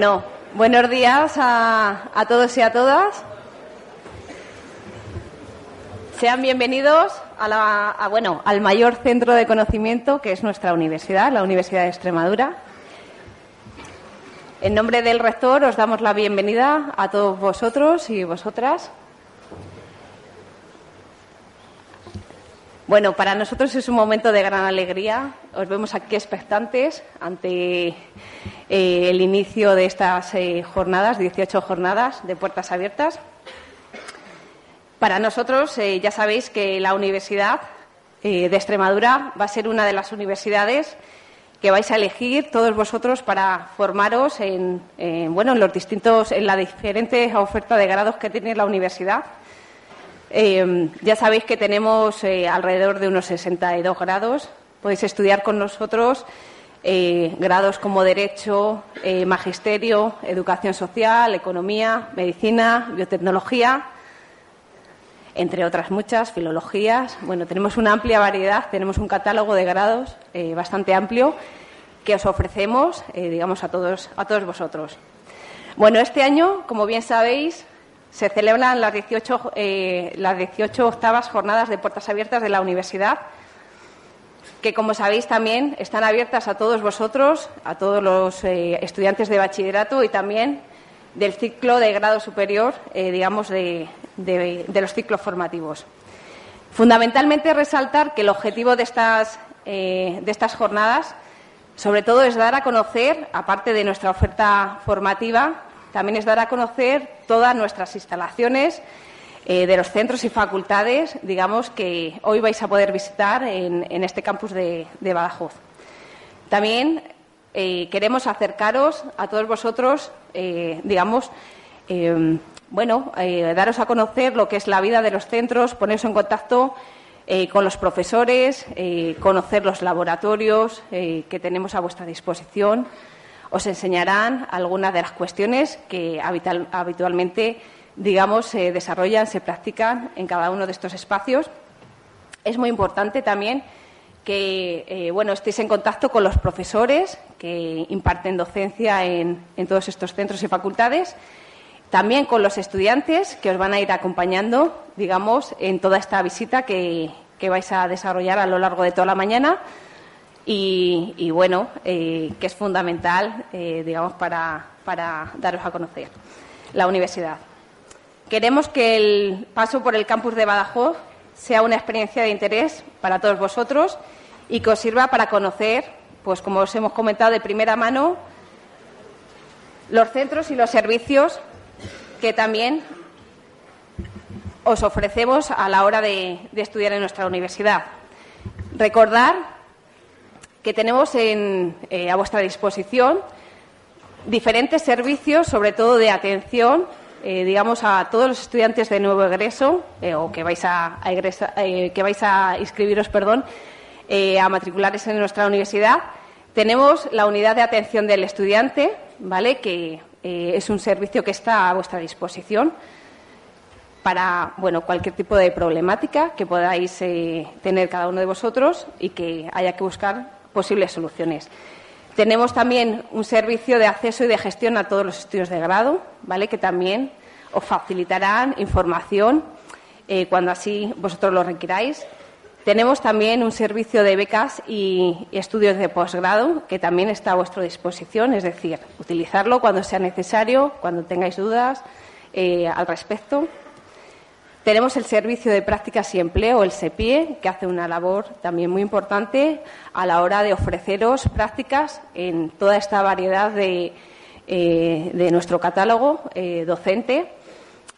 Bueno, buenos días a, a todos y a todas. Sean bienvenidos a la, a, bueno, al mayor centro de conocimiento que es nuestra universidad, la Universidad de Extremadura. En nombre del rector os damos la bienvenida a todos vosotros y vosotras. Bueno, para nosotros es un momento de gran alegría. Os vemos aquí expectantes ante eh, el inicio de estas eh, jornadas, 18 jornadas de puertas abiertas. Para nosotros, eh, ya sabéis que la Universidad de Extremadura va a ser una de las universidades que vais a elegir todos vosotros para formaros en, en, bueno, en los distintos, en la diferente oferta de grados que tiene la universidad. Ya sabéis que tenemos alrededor de unos 62 grados. Podéis estudiar con nosotros eh, grados como Derecho, eh, Magisterio, Educación Social, Economía, Medicina, Biotecnología, entre otras muchas, Filologías. Bueno, tenemos una amplia variedad, tenemos un catálogo de grados eh, bastante amplio que os ofrecemos, digamos, a todos, a todos vosotros. Bueno, este año, como bien sabéis, se celebran las 18, eh, las 18 octavas jornadas de puertas abiertas de la universidad, que, como sabéis, también están abiertas a todos vosotros, a todos los eh, estudiantes de bachillerato y también del ciclo de grado superior, eh, digamos, de, los ciclos formativos. Fundamentalmente, resaltar que el objetivo de estas, de estas jornadas, sobre todo, es dar a conocer, aparte de nuestra oferta formativa, también es dar a conocer todas nuestras instalaciones eh, de los centros y facultades, digamos, que hoy vais a poder visitar en, este campus de, Badajoz. También eh, queremos acercaros a todos vosotros, eh, digamos, bueno, daros a conocer lo que es la vida de los centros, poneros en contacto con los profesores, conocer los laboratorios que tenemos a vuestra disposición os enseñarán algunas de las cuestiones que habitualmente, digamos, se desarrollan, se practican en cada uno de estos espacios. Es muy importante también que eh, bueno, estéis en contacto con los profesores que imparten docencia en, en, todos estos centros y facultades, también con los estudiantes que os van a ir acompañando, digamos, en toda esta visita que, que vais a desarrollar a lo largo de toda la mañana y, bueno, eh, que es fundamental, eh, digamos, para, para daros a conocer la universidad. Queremos que el paso por el campus de Badajoz sea una experiencia de interés para todos vosotros y que os sirva para conocer, pues como os hemos comentado de primera mano, los centros y los servicios que también os ofrecemos a la hora de, estudiar en nuestra universidad. Recordar que tenemos en, eh, a vuestra disposición diferentes servicios, sobre todo de atención, eh, digamos, a todos los estudiantes de nuevo egreso eh, o que vais a, eh, que vais a inscribiros, perdón, eh, a matriculares en nuestra universidad. Tenemos la unidad de atención del estudiante, ¿vale? Que es un servicio que está a vuestra disposición para bueno, cualquier tipo de problemática que podáis tener cada uno de vosotros y que haya que buscar posibles soluciones. Tenemos también un servicio de acceso y de gestión a todos los estudios de grado, ¿vale? que también os facilitarán información eh, cuando así vosotros lo requiráis. Tenemos también un servicio de becas y, estudios de posgrado que también está a vuestra disposición, es decir, utilizarlo cuando sea necesario, cuando tengáis dudas eh, al respecto. Tenemos el Servicio de Prácticas y Empleo, el SEPIE, que hace una labor también muy importante a la hora de ofreceros prácticas en toda esta variedad de, eh, de nuestro catálogo eh, docente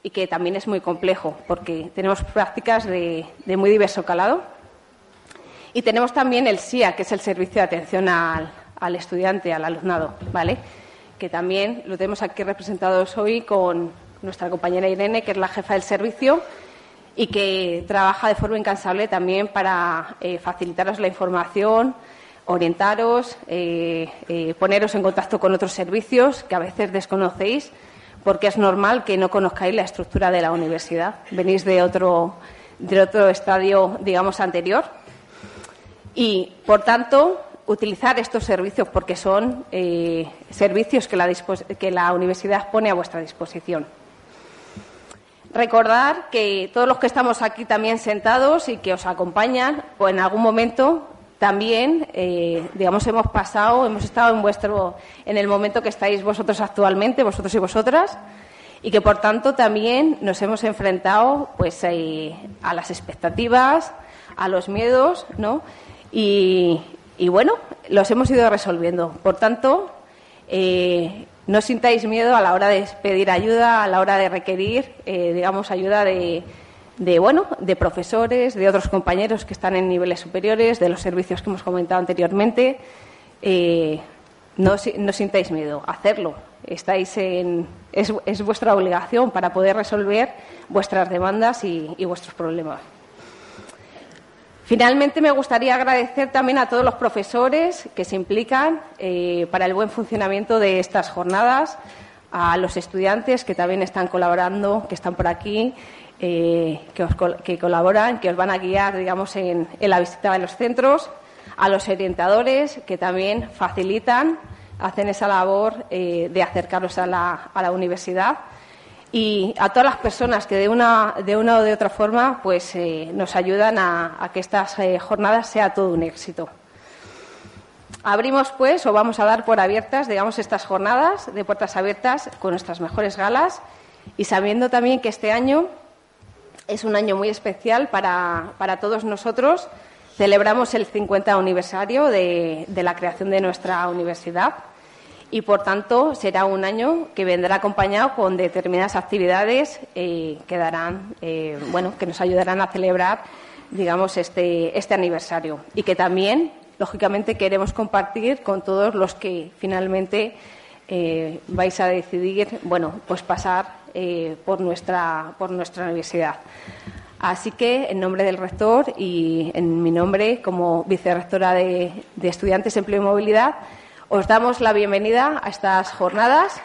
y que también es muy complejo porque tenemos prácticas de, de, muy diverso calado. Y tenemos también el SIA, que es el Servicio de Atención al, al Estudiante, al alumnado, ¿vale? que también lo tenemos aquí representados hoy con nuestra compañera Irene, que es la jefa del servicio y que trabaja de forma incansable también para eh, facilitaros la información, orientaros, eh, eh, poneros en contacto con otros servicios que a veces desconocéis, porque es normal que no conozcáis la estructura de la universidad. Venís de otro, de otro estadio, digamos, anterior. Y, por tanto, utilizar estos servicios porque son servicios que la universidad pone a vuestra disposición. Recordar que todos los que estamos aquí también sentados y que os acompañan, pues en algún momento también, eh, digamos, hemos pasado, hemos estado en vuestro, en el momento que estáis vosotros actualmente, vosotros y vosotras, y que por tanto también nos hemos enfrentado, pues, eh, a las expectativas, a los miedos, ¿no? Y, bueno, los hemos ido resolviendo. Por tanto, eh, no sintáis miedo a la hora de pedir ayuda, a la hora de requerir, eh, digamos, ayuda de, bueno, de profesores, de otros compañeros que están en niveles superiores, de los servicios que hemos comentado anteriormente. Eh, no, no, sintáis miedo, hacerlo. Estáis en, es, vuestra obligación para poder resolver vuestras demandas y vuestros problemas. Finalmente, me gustaría agradecer también a todos los profesores que se implican eh, para el buen funcionamiento de estas jornadas, a los estudiantes que también están colaborando, que están por aquí, eh, que, colaboran, que os van a guiar, digamos, en, la visita de los centros, a los orientadores que también facilitan, hacen esa labor eh, de acercaros a la universidad y a todas las personas que de una, de una o de otra forma pues, eh, nos ayudan a, que estas eh, jornadas sea todo un éxito. Abrimos, pues, o vamos a dar por abiertas, digamos, estas jornadas de puertas abiertas con nuestras mejores galas y sabiendo también que este año es un año muy especial para, para todos nosotros. Celebramos el 50 aniversario de la creación de nuestra universidad y por tanto será un año que vendrá acompañado con determinadas actividades eh, que darán, eh, bueno, que nos ayudarán a celebrar, digamos, este, este aniversario y que también, lógicamente, queremos compartir con todos los que finalmente eh, vais a decidir, bueno, pues pasar por nuestra por nuestra universidad. Así que, en nombre del rector y en mi nombre como vicerrectora de, de Estudiantes, Empleo y Movilidad, os damos la bienvenida a estas jornadas